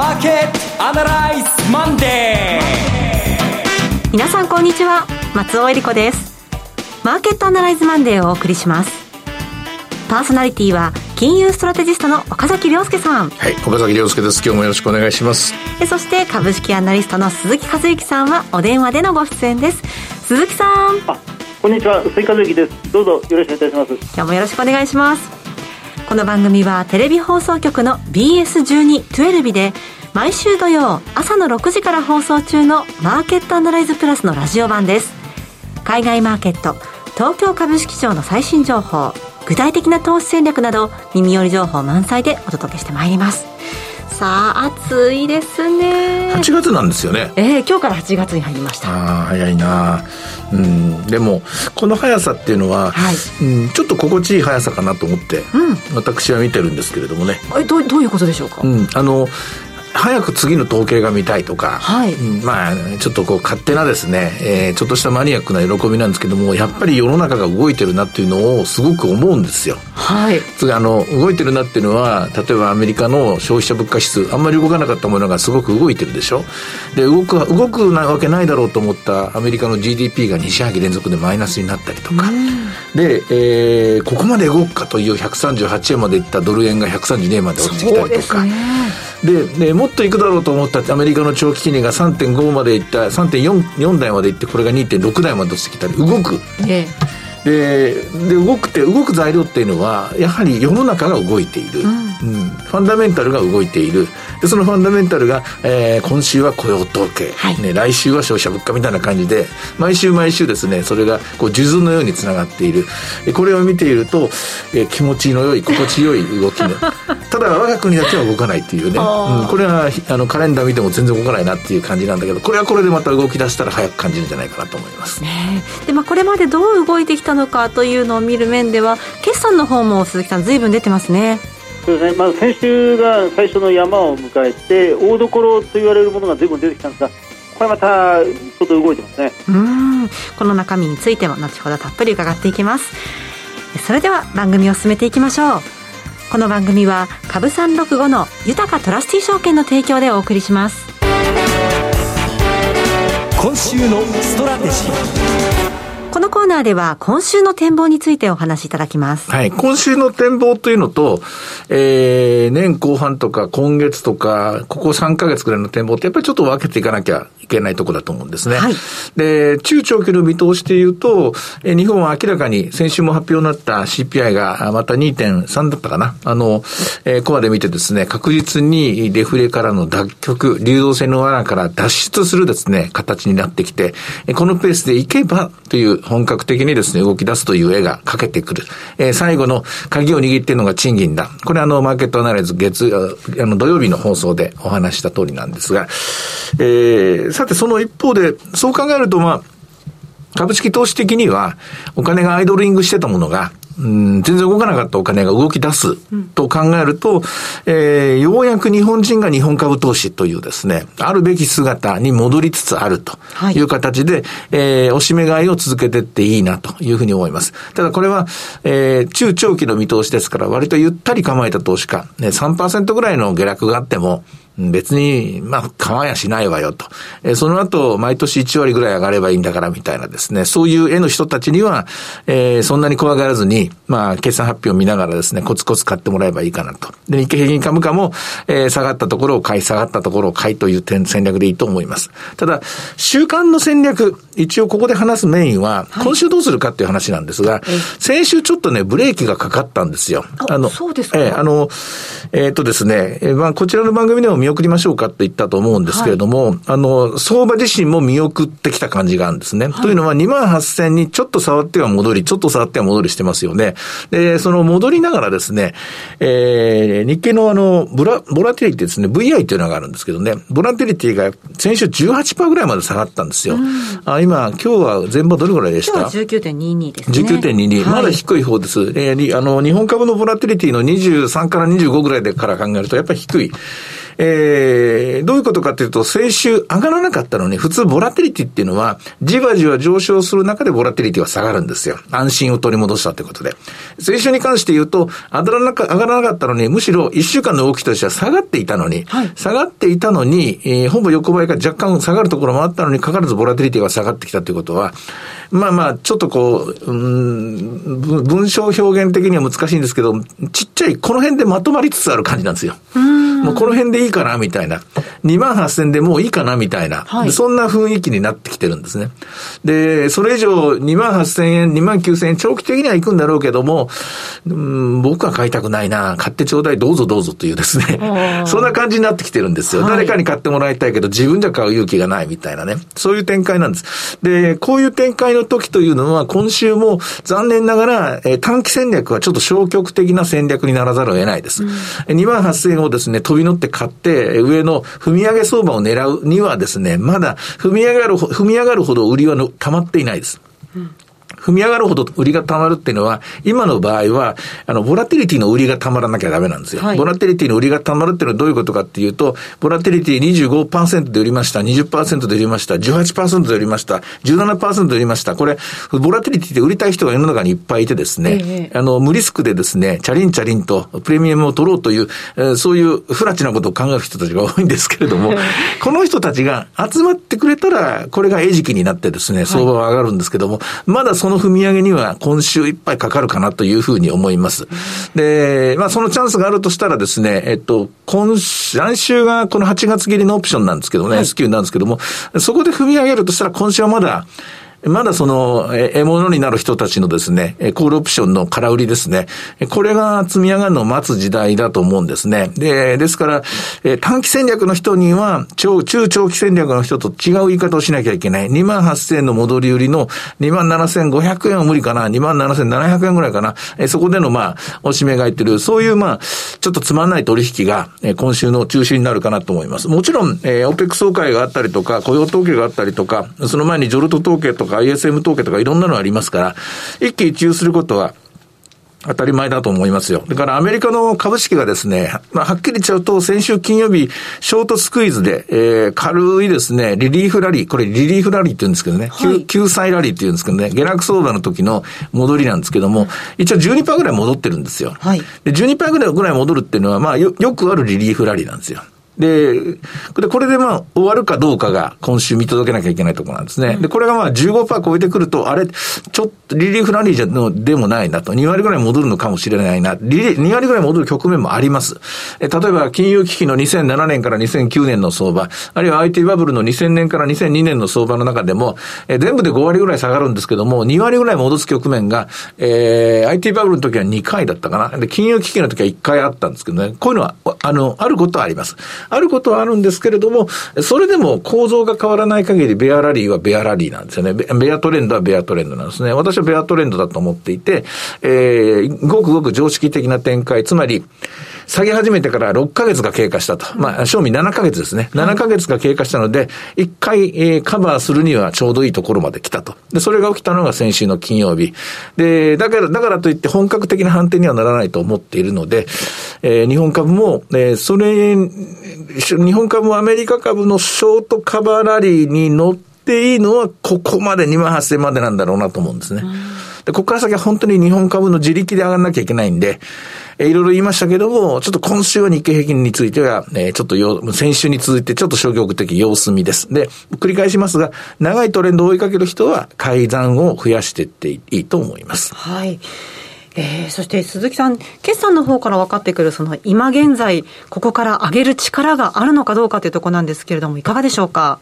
マーケットアナライズマンデー皆さんこんにちは。松尾英里子です。マーケットアナライズマンデーをお送りします。パーソナリティは金融ストラテジストの岡崎良介さん。はい岡崎良介です。今日もよろしくお願いします。そして株式アナリストの鈴木一之さんはお電話でのご出演です。鈴木さん。あこんにちは。鈴木一之です。どうぞよろしくお願いします。今日もよろしくお願いします。この番組はテレビ放送局の BS12-12 で毎週土曜朝の6時から放送中のマーケットアナライズプラスのラジオ版です。海外マーケット東京株式市場の最新情報具体的な投資戦略など耳寄り情報満載でお届けしてまいります。さあ暑いですね。8月なんですよね。ええー、今日から8月に入りました。ああ早いな。うんでもこの速さっていうのは、はい、うん、ちょっと心地いい速さかなと思って、うん、私は見てるんですけれどもね。えどどういうことでしょうか、うん、あの早く次の統計が見たいとか、はい、まあちょっとこう勝手なですね、えー、ちょっとしたマニアックな喜びなんですけどもやっぱり世の中が動いてるなっていうのをすごく思うんですよ。はい、次あの動いてるなっていうのは例えばアメリカの消費者物価指数あんまり動かなかったものがすごく動いてるでしょ？で動く動くなわけないだろうと思ったアメリカの GDP が2四半期連続でマイナスになったりとか、で、えー、ここまで動くかという138円までいったドル円が132円まで落ちてきたりとか。で、ね、もっといくだろうと思ったアメリカの長期金利が3.5までいった3.4台までいってこれが2.6台まで落ちてきたり動く、ええ。でで動くって動く材料っていうのはやはり世の中が動いている、うん、うん、ファンダメンタルが動いている。でそのファンダメンタルが、えー、今週は雇用統計、はい、ね、来週は消費者物価みたいな感じで毎週毎週ですねそれがこう数珠のようにつながっている。これを見ていると、えー、気持ちの良い心地よい動きの。ただ我が国だけは動かないっていうね、うん、これはあのカレンダー見ても全然動かないなっていう感じなんだけどこれはこれでまた動き出したら早く感じるんじゃないかなと思います。ね、でまあ、これまでどう動いてきたのかというのを見る面では決算の方も鈴木さんずいぶん出てますね。そうですね、まあ、先週が最初の山を迎えて大所と言われるものがずいぶん出てきたんですがこれまたちょっと動いてますね。うん。この中身についても後ほどたっぷり伺っていきます。それでは番組を進めていきましょう。この番組は株365の豊トラスティ証券の提供でお送りします。今週のストラテジーこのコーナーでは今週の展望についてお話しいただきます。はい。今週の展望というのと、えー、年後半とか今月とか、ここ3ヶ月くらいの展望ってやっぱりちょっと分けていかなきゃいけないとこだと思うんですね。はい。で、中長期の見通しで言うと、えー、日本は明らかに先週も発表になった CPI がまた2.3だったかな。あの、えー、コアで見てですね、確実にデフレからの脱却、流動性の罠から脱出するですね、形になってきて、このペースでいけばという本格的にですね、動き出すという絵がかけてくる。えー、最後の鍵を握っているのが賃金だ。これあの、マーケットアナライズ月、あの、土曜日の放送でお話した通りなんですが、えー、さてその一方で、そう考えるとまあ、株式投資的には、お金がアイドリングしてたものが、うん、全然動かなかったお金が動き出すと考えると、うん、えー、ようやく日本人が日本株投資というですね、あるべき姿に戻りつつあるという形で、はい、えー、おしめ買いを続けていっていいなというふうに思います。ただこれは、えー、中長期の見通しですから、割とゆったり構えた投資家、ね、3%ぐらいの下落があっても、別に、まあ、構やしないわよと。えー、その後、毎年1割ぐらい上がればいいんだからみたいなですね、そういう絵の人たちには、えー、そんなに怖がらずに、まあ、決算発表を見ながらですね、コツコツ買ってもらえばいいかなと。で、日経平均株価も、えー、下がったところを買い、下がったところを買いという点、戦略でいいと思います。ただ、週間の戦略、一応ここで話すメインは、今週どうするかっていう話なんですが、はい、先週ちょっとね、ブレーキがかかったんですよ。あの、そうですかえー、あの、えー、っとですね、えー、まあ、こちらの番組でも見送りましょうかって言ったと思うんですけれども、はい、あの、相場自身も見送ってきた感じがあるんですね。はい、というのは、2万8000にちょっと触っては戻り、ちょっと触っては戻りしてますよね。で、その戻りながらですね、えー、日経のあの、ボラ、ボラティリティですね、VI というのがあるんですけどね、ボラティリティが先週18%ぐらいまで下がったんですよ。あ今、今日は全場どれぐらいでした？今日は19.22ですね。19.22。まだ低い方です。えー、あの、日本株のボラティリティの23から25ぐらいでから考えると、やっぱり低い。えー、どういうことかというと、先週上がらなかったのに、普通ボラテリティっていうのは、じわじわ上昇する中でボラテリティは下がるんですよ。安心を取り戻したということで。先週に関して言うと、上がらなか上がらなかったのに、むしろ1週間の動きとしては下がっていたのに、はい、下がっていたのに、えー、ほぼ横ばいが若干下がるところもあったのに、かかわらずボラテリティが下がってきたということは、まあまあ、ちょっとこう、うん、文章表現的には難しいんですけど、ちっちゃい、この辺でまとまりつつある感じなんですよ。もうこの辺でいいかな、みたいな。2万8000でもういいかな、みたいな、はい、そんな雰囲気になってきてるんですね。で、それ以上2万8000円、2万9000円、長期的には行くんだろうけども、うん、僕は買いたくないな、買ってちょうだい、どうぞどうぞというですね、そんな感じになってきてるんですよ。はい、誰かに買ってもらいたいけど、自分じゃ買う勇気がないみたいなね。そういう展開なんです。で、こういう展開の時というのは、今週も残念ながら、えー、短期戦略はちょっと消極的な戦略にならざるを得ないです。うん、2万8000円をですね、飛び乗って買って、上の踏み上げ相場を狙うにはですね、まだ踏み上がる、踏み上がるほど売りはの溜まっていないです。うん踏み上がるほど売りが溜まるっていうのは、今の場合は、あの、ボラテリティの売りが溜まらなきゃダメなんですよ。はい、ボラテリティの売りが溜まるっていうのはどういうことかっていうと、ボラテリティ25%で売りました、20%で売りました、18%で売りました、17%で売りました。これ、ボラテリティで売りたい人が世の中にいっぱいいてですね、えー、あの、無リスクでですね、チャリンチャリンとプレミアムを取ろうという、えー、そういうフラチなことを考える人たちが多いんですけれども、この人たちが集まってくれたら、これが餌食になってですね、相場は上がるんですけども、はい、まだその踏み上げには今週いっぱいかかるかなというふうに思います。で、まあそのチャンスがあるとしたらですね、えっと、今週、来週がこの8月切りのオプションなんですけどね、はい、S q なんですけども、そこで踏み上げるとしたら今週はまだ、まだその、え獲物になる人たちのですね、コールオプションの空売りですね。これが積み上がるのを待つ時代だと思うんですね。で、ですから、え短期戦略の人には、超、中長期戦略の人と違う言い方をしなきゃいけない。2万8000円の戻り売りの2万7500円は無理かな。2万7700円ぐらいかな。えそこでの、まあ、おしめがいってる、そういう、まあ、ちょっとつまんない取引が、え今週の中心になるかなと思います。もちろん、え、オペック総会があったりとか、雇用統計があったりとか、その前にジョルト統計とか、か ISM 統計とかいろんなのありますから、一喜一憂することは当たり前だと思いますよ。だからアメリカの株式がですね、まあ、はっきり言っちゃうと、先週金曜日、ショートスクイーズで、えー、軽いですね、リリーフラリー、これリリーフラリーって言うんですけどね、はい、救済ラリーって言うんですけどね、下落相場の時の戻りなんですけども、一応12%ぐらい戻ってるんですよ。はい、で12%ぐらいぐらい戻るっていうのは、まあよ、よくあるリリーフラリーなんですよ。で、これでまあ終わるかどうかが今週見届けなきゃいけないところなんですね。で、これがまあ15%超えてくると、あれ、ちょっとリリーフラリーじゃのでもないなと、2割ぐらい戻るのかもしれないな、リリ2割ぐらい戻る局面もあります。え例えば金融危機の2007年から2009年の相場、あるいは IT バブルの2000年から2002年の相場の中でも、え全部で5割ぐらい下がるんですけども、2割ぐらい戻す局面が、えー、IT バブルの時は2回だったかな。で、金融危機の時は1回あったんですけどね、こういうのは、あの、あることはあります。あることはあるんですけれども、それでも構造が変わらない限り、ベアラリーはベアラリーなんですよね。ベアトレンドはベアトレンドなんですね。私はベアトレンドだと思っていて、えー、ごくごく常識的な展開、つまり、下げ始めてから6ヶ月が経過したと。まあ、賞味7ヶ月ですね。7ヶ月が経過したので、1回、えー、カバーするにはちょうどいいところまで来たと。で、それが起きたのが先週の金曜日。で、だから、だからといって本格的な判定にはならないと思っているので、えー、日本株も、えー、それ、日本株もアメリカ株のショートカバーラリーに乗っていいのは、ここまで2万8000までなんだろうなと思うんですね。で、ここから先は本当に日本株の自力で上がらなきゃいけないんで、えいろいろ言いましたけども、ちょっと今週は日経平均については、えちょっとよ、先週に続いてちょっと消極的様子見です。で、繰り返しますが、長いトレンドを追いかける人は改ざんを増やしていっていいと思います。はい。えー、そして鈴木さん、決算の方から分かってくる、その今現在、ここから上げる力があるのかどうかというところなんですけれども、いかがでしょうか？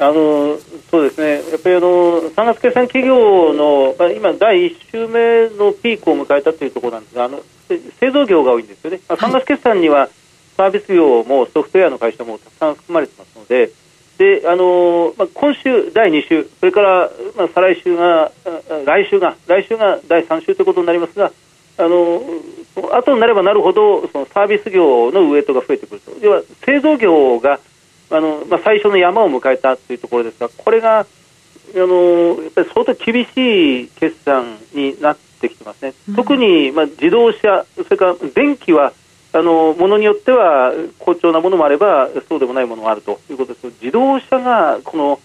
あのそうですね、やっぱりあの3月決算企業の、まあ、今、第1週目のピークを迎えたというところなんですが、あの製造業が多いんですよね、まあ、3月決算にはサービス業もソフトウェアの会社もたくさん含まれてますので、であのまあ、今週、第2週、それから、まあ、再来週が、来週が、来週が第3週ということになりますが、あの後になればなるほどそのサービス業のウエイトが増えてくると、では製造業があの、まあ、最初の山を迎えたというところですが、これがあのやっぱり相当厳しい決算になってきてますね、うん、特に、まあ、自動車、それから電気はあのものによっては好調なものもあればそうでもないものもあるということです自動車がこの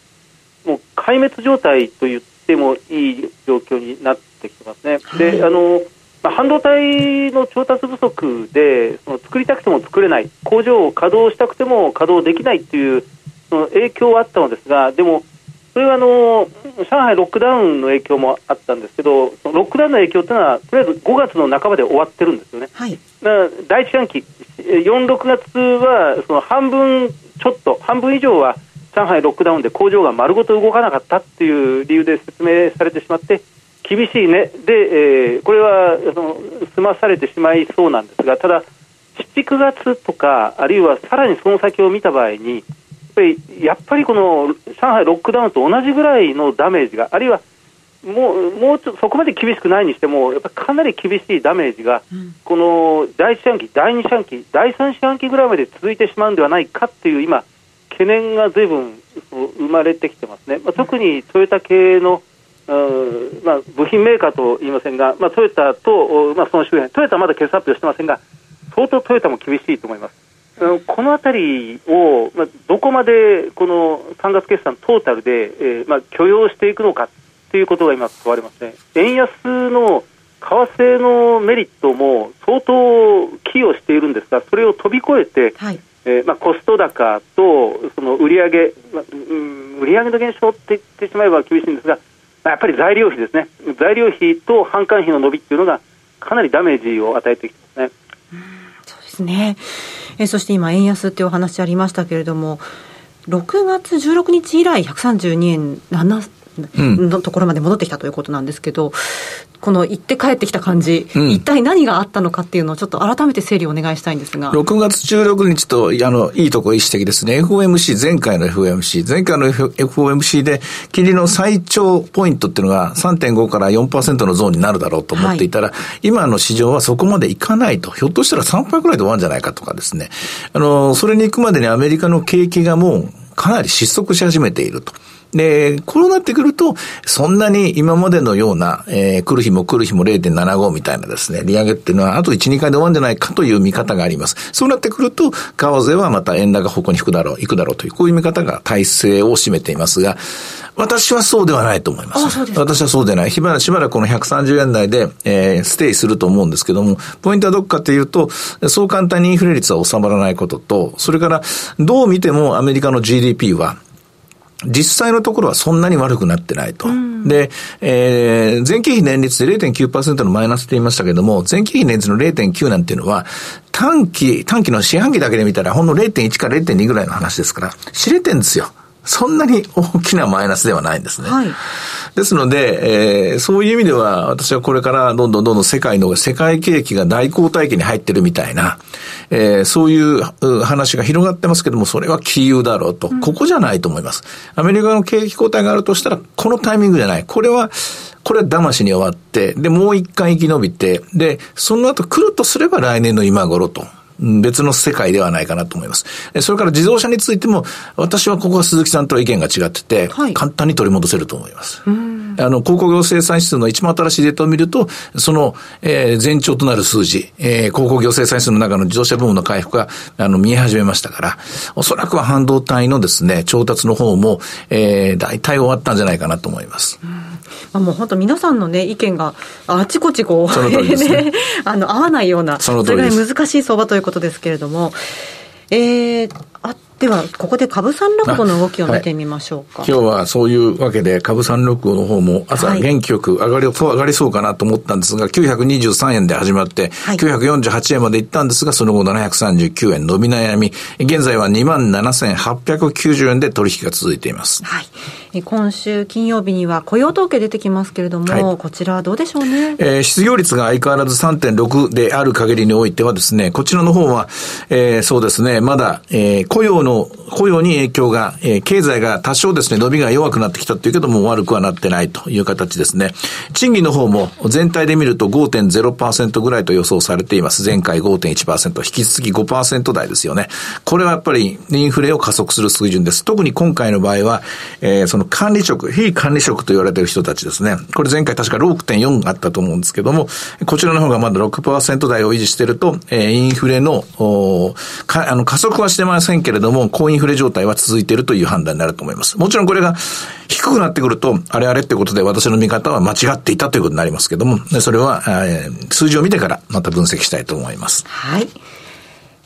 もう壊滅状態と言ってもいい状況になってきてますね。はい、であのまあ、半導体の調達不足でその作りたくても作れない工場を稼働したくても稼働できないというその影響はあったのですがでもそれはあの上海ロックダウンの影響もあったんですけど、そのロックダウンの影響というのは、とりあえず5月の半ばで終わってるんですよね。はい、第一四半期、4、6月はその半分ちょっと、半分以上は上海ロックダウンで工場が丸ごと動かなかったっていう理由で説明されてしまって、厳しいね、で、えー、これはその済まされてしまいそうなんですが、ただ、7、9月とか、あるいはさらにその先を見た場合に、ぱりやっぱりこの上海ロックダウンと同じぐらいのダメージが、あるいはもうもうちょっとそこまで厳しくないにしても、やっぱりかなり厳しいダメージが、うん、この第1四半期、第2四半期、第3四半期ぐらいまで続いてしまうんではないかっていう、今、懸念がずいぶん生まれてきてますね、まあ、特にトヨタ系の、うんまあ、部品メーカーと言いませんが、まあ、トヨタと、まあ、その周辺、トヨタはまだ決算発表してませんが、相当トヨタも厳しいと思います。このあたりを、まあ、どこまでこの3月決算トータルで、えーまあ、許容していくのかということが今、問われますね。円安の為替のメリットも相当寄与しているんですが、それを飛び越えて、はい、えー、まあ、コスト高とその売上、まあ、売上の減少って言ってしまえば厳しいんですが、やっぱり材料費ですね、材料費と販管費の伸びっていうのが、かなりダメージを与えてきてますね。そうですねえそして今、円安っていうお話ありましたけれども、6月16日以来、132円7のところまで戻ってきたということなんですけど、この行って帰ってきた感じ、うん、一体何があったのかっていうのをちょっと改めて整理をお願いしたいんですが。6月16日と、あの、いいとこ意指摘ですね。FOMC、前回の FOMC、前回の FOMC で、金利の最長ポイントっていうのが3.5から4%のゾーンになるだろうと思っていたら、はい、今の市場はそこまでいかないと。ひょっとしたら3倍くらいで終わるんじゃないかとかですね。あの、それに行くまでにアメリカの景気がもうかなり失速し始めていると。で、こうなってくると、そんなに今までのような、えー、来る日も来る日も0.75みたいなですね、利上げっていうのは、あと1、2回で終わるんじゃないかという見方があります。そうなってくると、為替はまた円高方向に行くだろう、行くだろうという、こういう見方が体制を占めていますが、私はそうではないと思います。私はそうでない。しばらく、しばらくこの130円台で、えー、ステイすると思うんですけども、ポイントはどこかというと、そう簡単にインフレ率は収まらないことと、それから、どう見てもアメリカの GDP は、実際のところはそんなに悪くなってないと。うん、で、えー、前期比年率で0.9%のマイナスって言いましたけども、前期比年率の0.9なんていうのは、短期、短期の四半期だけで見たらほんの0.1から0.2ぐらいの話ですから、知れてんですよ。そんなに大きなマイナスではないんですね。はい、ですので、えー、そういう意味では、私はこれからどんどんどんどん世界の、世界景気が大交代期に入ってるみたいな、えー、そういう話が広がってますけども、それは杞憂だろうと、うん、ここじゃないと思います。アメリカの景気交代があるとしたら、このタイミングじゃない。これは、これは騙しに終わって、で、もう一回生き延びて、で、その後来るとすれば来年の今頃と。別の世界ではないかなと思います。それから自動車についても、私はここは鈴木さんとは意見が違ってて、はい、簡単に取り戻せると思います。あの、広告業生産指数の一番新しいデータを見ると、その、えー、前兆となる数字、えー、広告業生産指数の中の自動車部門の回復が、あの、見え始めましたから、おそらくは半導体のですね、調達の方も、えー、大体終わったんじゃないかなと思います。まあ、もう本当皆さんのね、意見があちこちこう、ね、あの、合わないような、それぐらい難しい相場ということですけれども、えー、あでは、ここで株三六五の動きを見てみましょうか。はい、今日はそういうわけで、株三六五の方も朝元気よく上がり、はい、上がりそうかなと思ったんですが、923円で始まって、はい、948円まで行ったんですが、その後739円伸び悩み、現在は27,890円で取引が続いています。はい。今週金曜日には雇用統計出てきますけれども、はい、こちらはどうでしょうね？えー、失業率が相変わらず3.6である限りにおいてはですね、こちらの方は、えー、そうですね、まだ、えー、雇用の、雇用に影響が、えー、経済が多少ですね、伸びが弱くなってきたというけども、悪くはなってないという形ですね。賃金の方も全体で見ると5.0%ぐらいと予想されています。前回5.1%、引き続き5%台ですよね。これはやっぱりインフレを加速する水準です。特に今回の場合は、えー、そのの管理職、非管理職と言われている人たちですね。これ前回確か6.4あったと思うんですけども、こちらの方がまだ6%台を維持していると、えー、インフレの、かあの加速はしてませんけれども、高インフレ状態は続いているという判断になると思います。もちろんこれが低くなってくると、あれあれってことで私の見方は間違っていたということになりますけども、それは、えー、数字を見てからまた分析したいと思います。はい。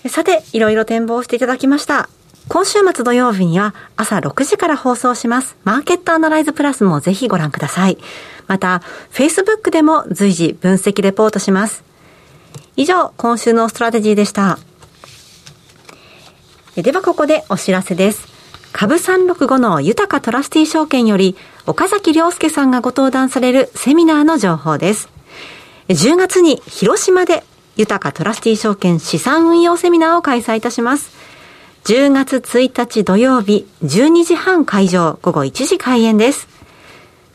さて、いろいろ展望していただきました。今週末土曜日には朝6時から放送します。マーケットアナライズプラスもぜひご覧ください。また、Facebook でも随時分析レポートします。以上、今週のストラテジーでした。ではここでお知らせです。株365の豊トラスティ証券より岡崎良介さんがご登壇されるセミナーの情報です。10月に広島で豊かトラスティ証券資産運用セミナーを開催いたします。10月1日土曜日12時半会場午後1時開演です。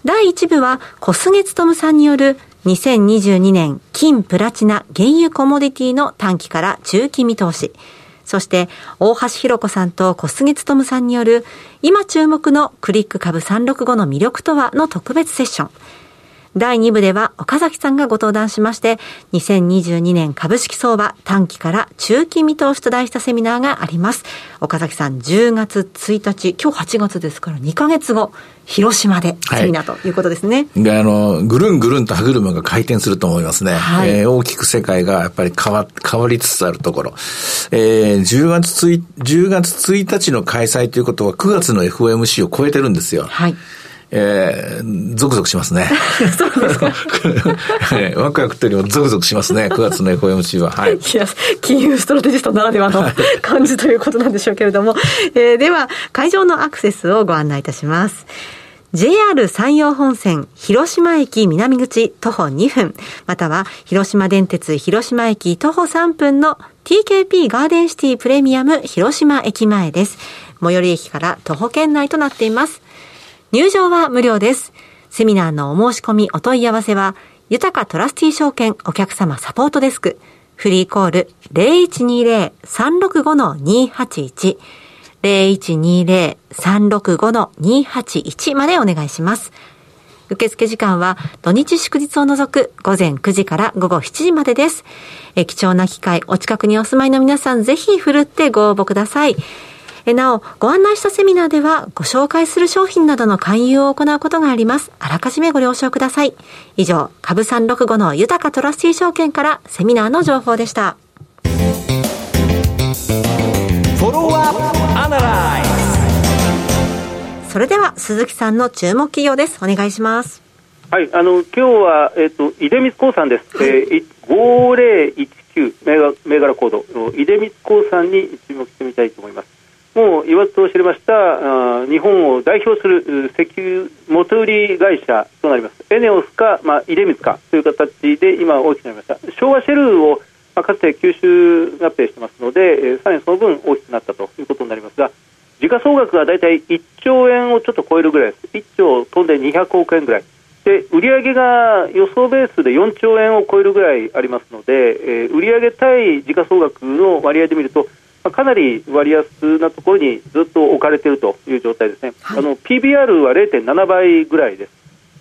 第1部は小菅勤さんによる2022年金プラチナ原油コモディティの短期から中期見通し。そして、大橋弘子さんと小菅勤さんによる、今注目のクリック株365の魅力とはの特別セッション。第2部では岡崎さんがご登壇しまして、2022年株式相場短期から中期見通しと題したセミナーがあります。岡崎さん10月1日、今日8月ですから2ヶ月後、広島でセミナーということですね。はい、あの、ぐるんぐるんと歯車が回転すると思いますね。はい、えー、大きく世界がやっぱり変わ、変わりつつあるところ。えー、10月1、10月1日の開催ということは9月の FOMC を超えてるんですよ。はい。えー、ゾクゾクしますね。そうですか。ワクワクというよりもゾクゾクしますね、9月の FOMC は。はい。いや、金融ストラテジストならではの感じということなんでしょうけれども、えー、では、会場のアクセスをご案内いたします。JR 山陽本線広島駅南口徒歩2分、または広島電鉄広島駅徒歩3分の TKP ガーデンシティプレミアム広島駅前です。最寄り駅から徒歩圏内となっています。入場は無料です。セミナーのお申し込み、お問い合わせは、豊かトラスティ証券お客様サポートデスク、フリーコール0120-365-281、0120-365-281までお願いします。受付時間は土日祝日を除く午前9時から午後7時までです。え貴重な機会、お近くにお住まいの皆さんぜひふるってご応募ください。なお、ご案内したセミナーでは、ご紹介する商品などの勧誘を行うことがあります。あらかじめご了承ください。以上、株365の豊かトラスティ証券からセミナーの情報でした。それでは、鈴木さんの注目企業です。お願いします。はい、あの、今日は、えっ、ー、と、出光興産です。はい、えー、5019銘柄銘柄コード、出光興産に注目してみたいと思います。もう言わずと知れました日本を代表する石油元売り会社となります。エネオスか、まあ、出光かという形で今大きくなりました。昭和シェルを、まあ、かつて吸収合併してますので、え、さらにその分大きくなったということになりますが時価総額が大体1兆円をちょっと超えるぐらいです。1兆飛んで200億円ぐらい。で売上が予想ベースで4兆円を超えるぐらいありますので、えー、売上対時価総額の割合で見るとかなり割安なところにずっと置かれているという状態ですね、はい、あの PBR は0.7倍ぐらいです、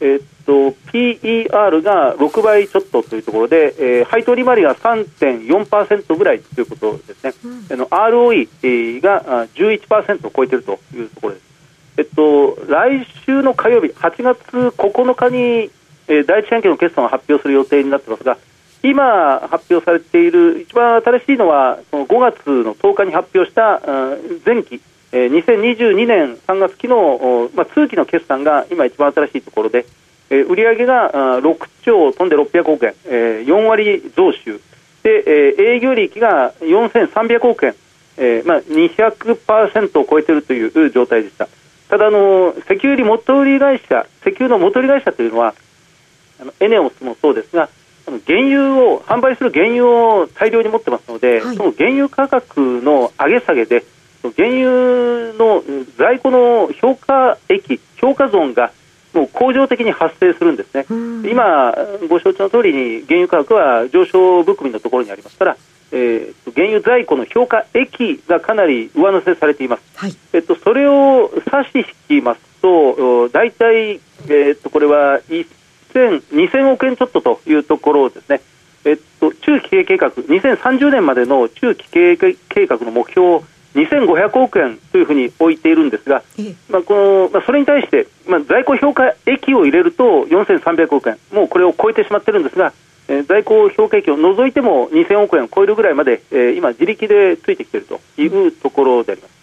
えー、っと PER が6倍ちょっとというところで、えー、配当利回りが3.4%ぐらいということですね、うん、あの ROE が11%を超えているというところです。えっと、来週の火曜日、8月9日に、えー、第一四半期の決算を発表する予定になっていますが、今発表されている一番新しいのはその5月の10日に発表した前期2022年3月期の、まあ、通期の決算が今一番新しいところで、え、売上が6兆飛んで600億円、4割増収。で、営業利益が4300億円、まあ、200%を超えているという状態でした。ただあの石油売り元売り会社石油の元売り会社というのはあのエネオスもそうですが原油を販売する原油を大量に持ってますので、はい、その原油価格の上げ下げで原油の在庫の評価益評価損がもう恒常的に発生するんですね、今、ご承知の通りに原油価格は上昇含みのところにありますから、えー、原油在庫の評価益がかなり上乗せされています、はい、えっと、それを差し引きますと、大体、えー、っと、これは1000、2000億円ちょっとというところですね。えっと、中期経営計画、2030年までの中期経営計画の目標2500億円というふうに置いているんですが、まあ、このまあ、それに対して、まあ、在庫評価益を入れると4300億円、もうこれを超えてしまっているんですが、えー、在庫評価益を除いても2000億円を超えるぐらいまで、えー、今、自力でついてきているというところであります。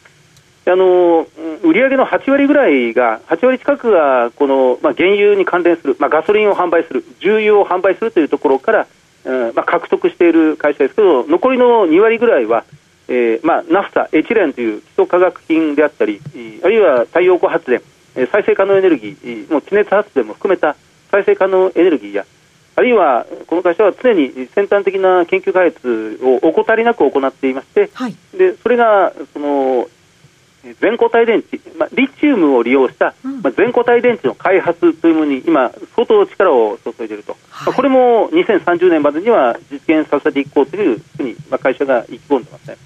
あの売上の8割ぐらいが、8割近くがこの、まあ、原油に関連する、まあ、ガソリンを販売する、重油を販売するというところから、うんまあ、獲得している会社ですけど、残りの2割ぐらいは、えーまあ、ナフタ、エチレンという基礎化学品であったり、あるいは太陽光発電、再生可能エネルギー、もう地熱発電も含めた再生可能エネルギーや、あるいはこの会社は常に先端的な研究開発を怠りなく行っていまして、はい、でそれがその全固体電池、まあ、リチウムを利用した、まあ、全固体電池の開発というものに今、相当力を注いでいると、はい、まあ、これも2030年までには実現させていこうというふうに、まあ、会社が意気込んでますね。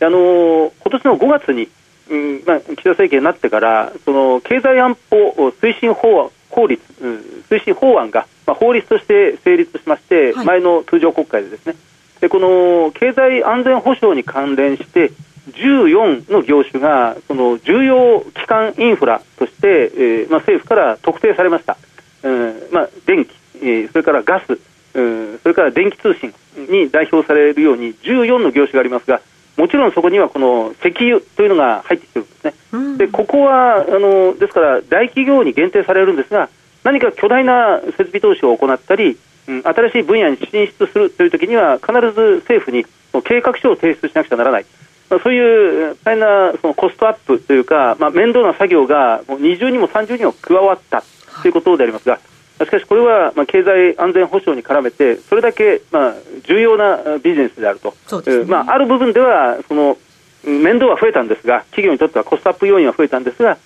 あのー、今年の5月に、うんまあ、岸田政権になってからその経済安保推進法法律、うん、推進法案が、まあ、法律として成立しまして、はい、前の通常国会でですね。でこの経済安全保障に関連して14の業種がその重要基幹インフラとして、えーまあ、政府から特定されました、うんまあ、電気、えー、それからガス、うん、それから電気通信に代表されるように14の業種がありますがもちろんそこにはこの石油というのが入ってきてるんですね、うん、でここはあのですから大企業に限定されるんですが何か巨大な設備投資を行ったり、うん、新しい分野に進出するというときには必ず政府に計画書を提出しなくちゃならない、まあ、そういう大変なそのコストアップというか、まあ、面倒な作業がもう20にも30にも加わったということでありますが、しかしこれはまあ経済安全保障に絡めてそれだけまあ重要なビジネスであると、ね、まあ、ある部分ではその面倒は増えたんですが企業にとってはコストアップ要因は増えたんですが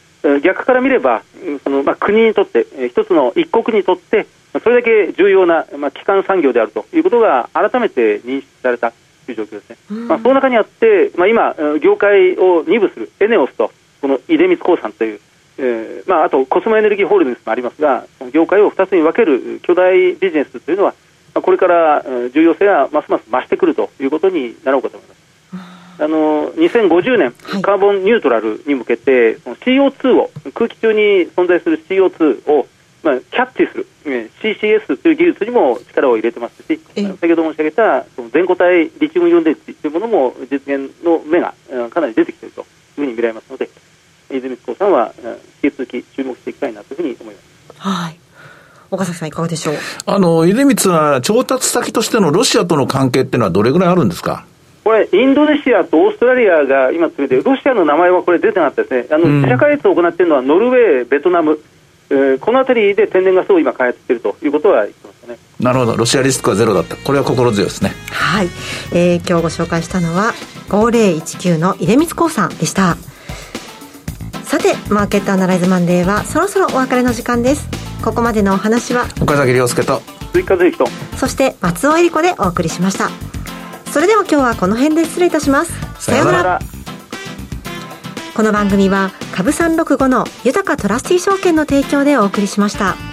逆から見ればその、まあ、国にとって一つの一国にとってそれだけ重要な、まあ、基幹産業であるということが改めて認識された。という状況ですね、まあ、その中にあって、まあ、今業界を二部するエネオスとこの出光興産というえーまあ、あとコスモエネルギーホールディングスもありますが業界を2つに分ける巨大ビジネスというのはこれから重要性がますます増してくるということになろうかと思います。あの2050年、カーボンニュートラルに向けて、CO2 を空気中に存在する CO2 を、まあ、キャッチする、えー、CCS という技術にも力を入れてますし、先ほど申し上げたその全固体リチウムイオン電池というものも実現の目がかなり出てきているというふうに見られますので、泉津さんは引き続き注目していきたいなというふうに思います。はい。岡崎さんいかがでしょう？あの、出光は調達先としてのロシアとの関係っていうのはどれぐらいあるんですか？これ、インドネシアとオーストラリアが今詰めて、ロシアの名前はこれ出てなかったですね。あの、自社開発を行っているのはノルウェー、ベトナム、えー、この辺りで天然ガスを今開発しているということは言ってましたね。なるほど。ロシアリスクはゼロだった。これは心強いですね。はい。えー、今日ご紹介したのは、5019の出光興産でした。さてマーケットアナライズマンデーはそろそろお別れの時間ですここまでのお話は岡崎亮介と追加税とそして松尾恵里子でお送りしましたそれでは今日はこの辺で失礼いたしますさようならこの番組は株三六五の豊かトラスティ証券の提供でお送りしました。